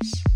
Peace.